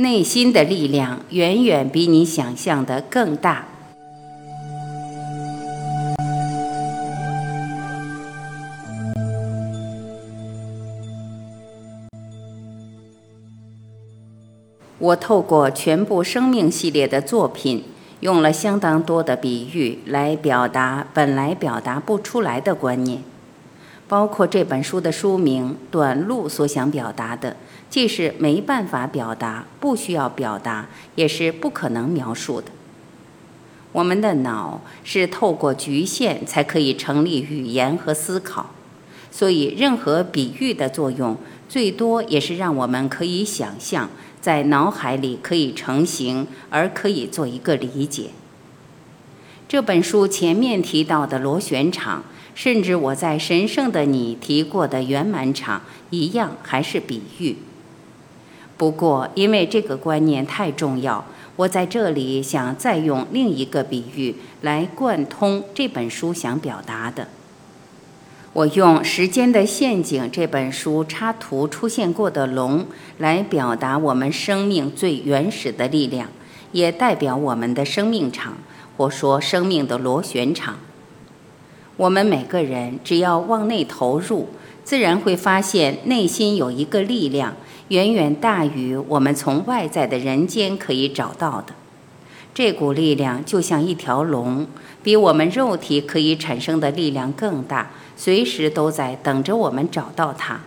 内心的力量远远比你想象的更大。我透过全部生命系列的作品，用了相当多的比喻来表达本来表达不出来的观念，包括这本书的书名《短路》所想表达的，既是没办法表达、不需要表达，也是不可能描述的。我们的脑是透过局限才可以成立语言和思考，所以任何比喻的作用，最多也是让我们可以想象。在脑海里可以成型，而可以做一个理解。这本书前面提到的螺旋场，甚至我在神圣的你提过的圆满场，一样还是比喻。不过，因为这个观念太重要，我在这里想再用另一个比喻来贯通这本书想表达的。我用《时间的陷阱》这本书插图出现过的龙来表达我们生命最原始的力量，也代表我们的生命场，或说生命的螺旋场。我们每个人只要往内投入，自然会发现内心有一个力量，远远大于我们从外在的人间可以找到的。这股力量就像一条龙，比我们肉体可以产生的力量更大。随时都在等着我们找到它，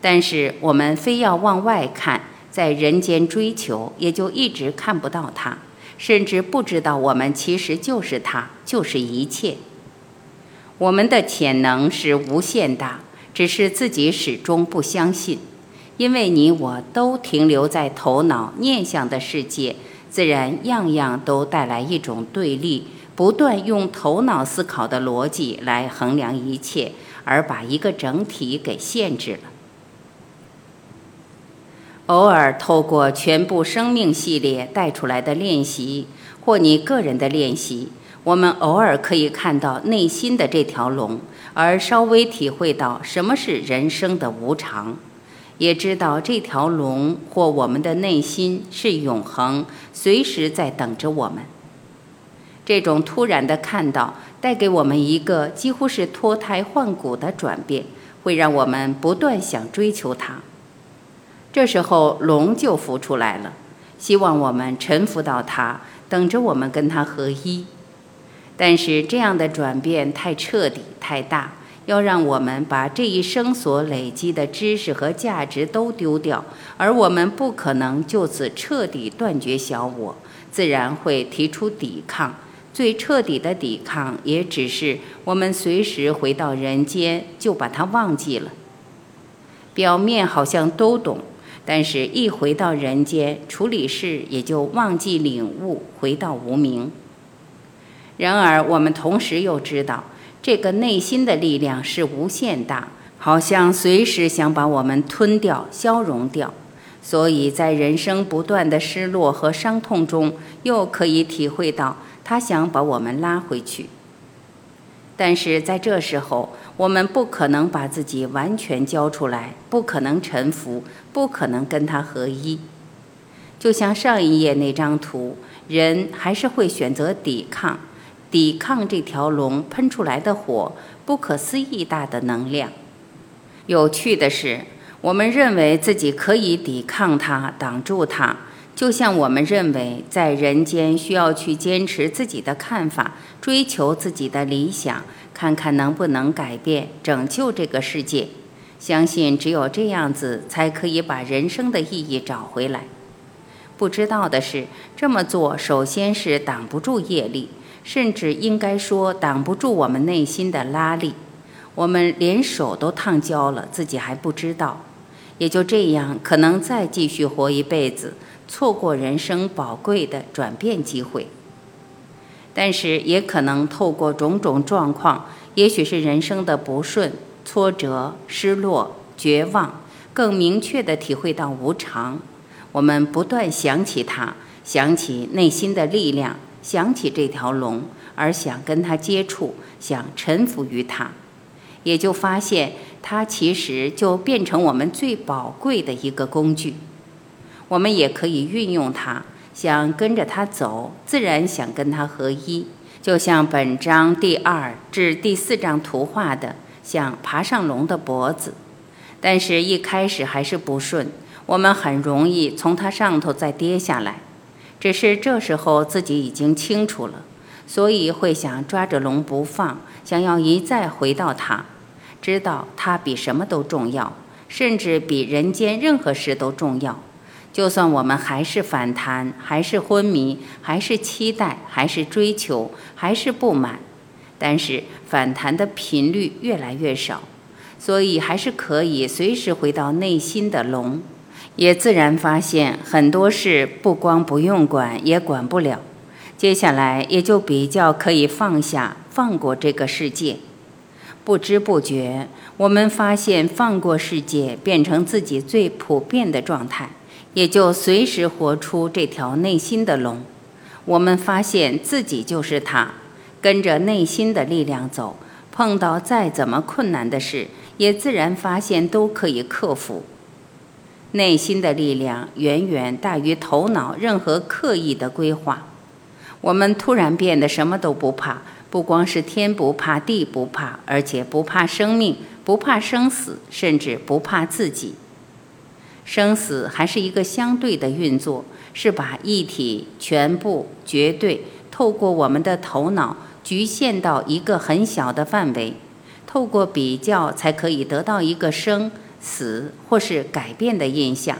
但是我们非要往外看，在人间追求，也就一直看不到它，甚至不知道我们其实就是它，就是一切。我们的潜能是无限大，只是自己始终不相信，因为你我都停留在头脑念想的世界，自然样样都带来一种对立。不断用头脑思考的逻辑来衡量一切，而把一个整体给限制了。偶尔透过全部生命系列带出来的练习，或你个人的练习，我们偶尔可以看到内心的这条龙，而稍微体会到什么是人生的无常，也知道这条龙或我们的内心是永恒，随时在等着我们。这种突然的看到，带给我们一个几乎是脱胎换骨的转变，会让我们不断想追求它。这时候龙就浮出来了，希望我们臣服到它，等着我们跟它合一。但是这样的转变太彻底、太大，要让我们把这一生所累积的知识和价值都丢掉，而我们不可能就此彻底断绝小我，自然会提出抵抗。最彻底的抵抗，也只是我们随时回到人间就把它忘记了。表面好像都懂，但是一回到人间处理事，也就忘记领悟，回到无名。然而，我们同时又知道，这个内心的力量是无限大，好像随时想把我们吞掉、消融掉。所以在人生不断的失落和伤痛中，又可以体会到。他想把我们拉回去，但是在这时候，我们不可能把自己完全交出来，不可能臣服，不可能跟他合一。就像上一页那张图，人还是会选择抵抗，抵抗这条龙喷出来的火，不可思议大的能量。有趣的是，我们认为自己可以抵抗它，挡住它。就像我们认为，在人间需要去坚持自己的看法，追求自己的理想，看看能不能改变、拯救这个世界。相信只有这样子，才可以把人生的意义找回来。不知道的是，这么做首先是挡不住业力，甚至应该说挡不住我们内心的拉力。我们连手都烫焦了，自己还不知道。也就这样，可能再继续活一辈子。错过人生宝贵的转变机会，但是也可能透过种种状况，也许是人生的不顺、挫折、失落、绝望，更明确的体会到无常。我们不断想起它，想起内心的力量，想起这条龙，而想跟它接触，想臣服于它，也就发现它其实就变成我们最宝贵的一个工具。我们也可以运用它，想跟着它走，自然想跟它合一。就像本章第二至第四章图画的，想爬上龙的脖子，但是一开始还是不顺，我们很容易从它上头再跌下来。只是这时候自己已经清楚了，所以会想抓着龙不放，想要一再回到它，知道它比什么都重要，甚至比人间任何事都重要。就算我们还是反弹，还是昏迷，还是期待，还是追求，还是不满，但是反弹的频率越来越少，所以还是可以随时回到内心的龙。也自然发现很多事不光不用管，也管不了。接下来也就比较可以放下、放过这个世界。不知不觉，我们发现放过世界变成自己最普遍的状态，也就随时活出这条内心的龙。我们发现自己就是它，跟着内心的力量走，碰到再怎么困难的事，也自然发现都可以克服。内心的力量远远大于头脑任何刻意的规划。我们突然变得什么都不怕，不光是天不怕地不怕，而且不怕生命，不怕生死，甚至不怕自己。生死还是一个相对的运作，是把一体、全部、绝对透过我们的头脑局限到一个很小的范围，透过比较才可以得到一个生。死或是改变的印象。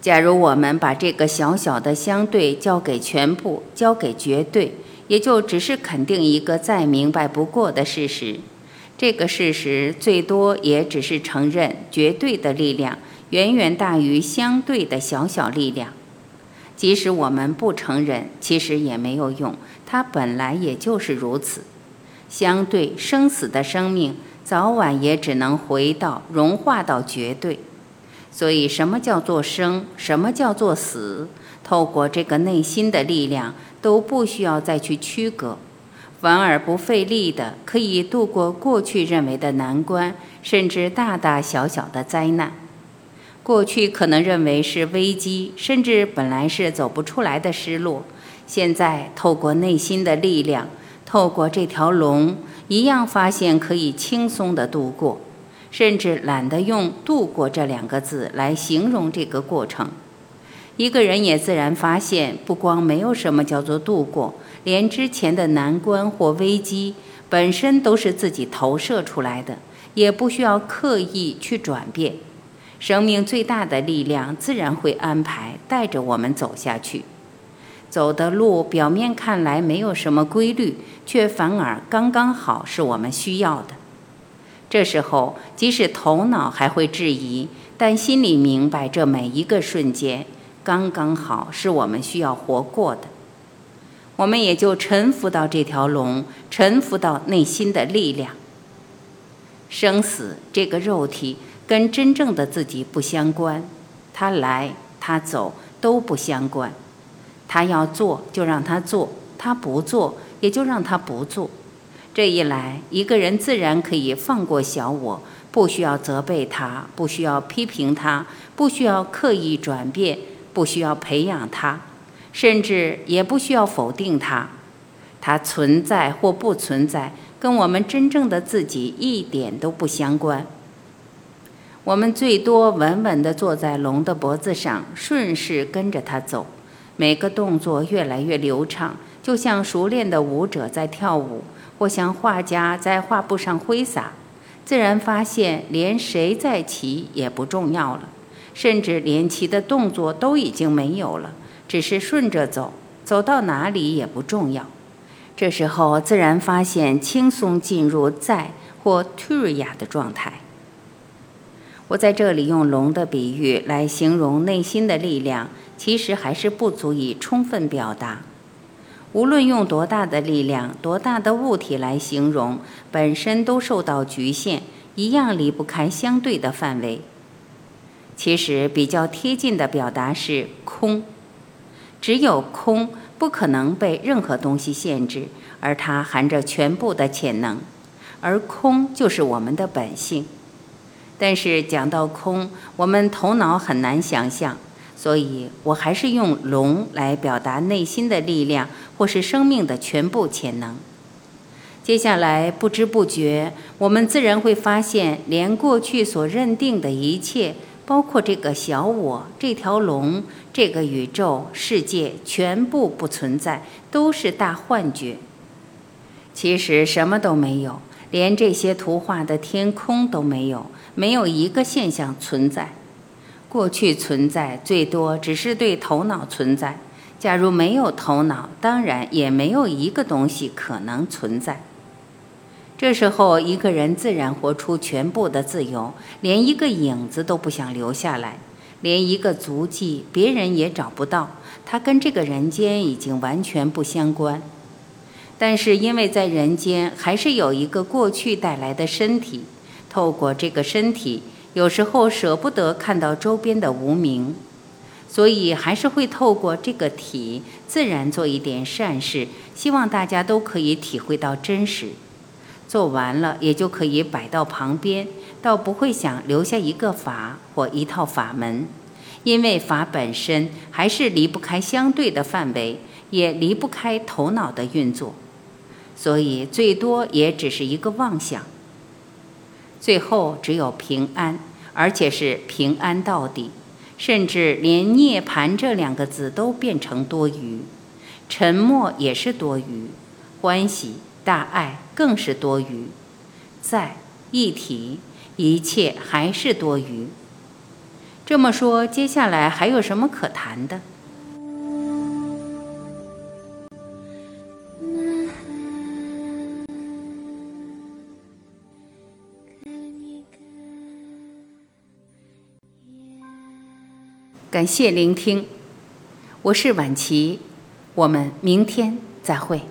假如我们把这个小小的相对交给全部，交给绝对，也就只是肯定一个再明白不过的事实。这个事实最多也只是承认绝对的力量远远大于相对的小小力量。即使我们不承认，其实也没有用，它本来也就是如此。相对生死的生命。早晚也只能回到融化到绝对，所以什么叫做生，什么叫做死，透过这个内心的力量，都不需要再去区隔，反而不费力的可以度过过去认为的难关，甚至大大小小的灾难。过去可能认为是危机，甚至本来是走不出来的失落，现在透过内心的力量，透过这条龙。一样发现可以轻松的度过，甚至懒得用“度过”这两个字来形容这个过程。一个人也自然发现，不光没有什么叫做度过，连之前的难关或危机本身都是自己投射出来的，也不需要刻意去转变。生命最大的力量自然会安排带着我们走下去。走的路表面看来没有什么规律，却反而刚刚好是我们需要的。这时候，即使头脑还会质疑，但心里明白，这每一个瞬间刚刚好是我们需要活过的。我们也就臣服到这条龙，臣服到内心的力量。生死这个肉体跟真正的自己不相关，它来它走都不相关。他要做就让他做，他不做也就让他不做。这一来，一个人自然可以放过小我，不需要责备他，不需要批评他，不需要刻意转变，不需要培养他，甚至也不需要否定他。他存在或不存在，跟我们真正的自己一点都不相关。我们最多稳稳地坐在龙的脖子上，顺势跟着他走。每个动作越来越流畅，就像熟练的舞者在跳舞，或像画家在画布上挥洒。自然发现，连谁在骑也不重要了，甚至连骑的动作都已经没有了，只是顺着走，走到哪里也不重要。这时候，自然发现轻松进入在或退瑞亚的状态。我在这里用龙的比喻来形容内心的力量。其实还是不足以充分表达。无论用多大的力量、多大的物体来形容，本身都受到局限，一样离不开相对的范围。其实比较贴近的表达是空，只有空不可能被任何东西限制，而它含着全部的潜能，而空就是我们的本性。但是讲到空，我们头脑很难想象。所以我还是用龙来表达内心的力量，或是生命的全部潜能。接下来，不知不觉，我们自然会发现，连过去所认定的一切，包括这个小我、这条龙、这个宇宙世界，全部不存在，都是大幻觉。其实什么都没有，连这些图画的天空都没有，没有一个现象存在。过去存在，最多只是对头脑存在。假如没有头脑，当然也没有一个东西可能存在。这时候，一个人自然活出全部的自由，连一个影子都不想留下来，连一个足迹别人也找不到。他跟这个人间已经完全不相关。但是，因为在人间还是有一个过去带来的身体，透过这个身体，有时候舍不得看到周边的无名，所以还是会透过这个体，自然做一点善事，希望大家都可以体会到真实。做完了，也就可以摆到旁边，倒不会想留下一个法或一套法门，因为法本身还是离不开相对的范围，也离不开头脑的运作，所以最多也只是一个妄想。最后只有平安，而且是平安到底，甚至连涅槃这两个字都变成多余，沉默也是多余，欢喜。大爱更是多余，在一体，一切还是多余。这么说，接下来还有什么可谈的？感谢聆听，我是晚琪，我们明天再会。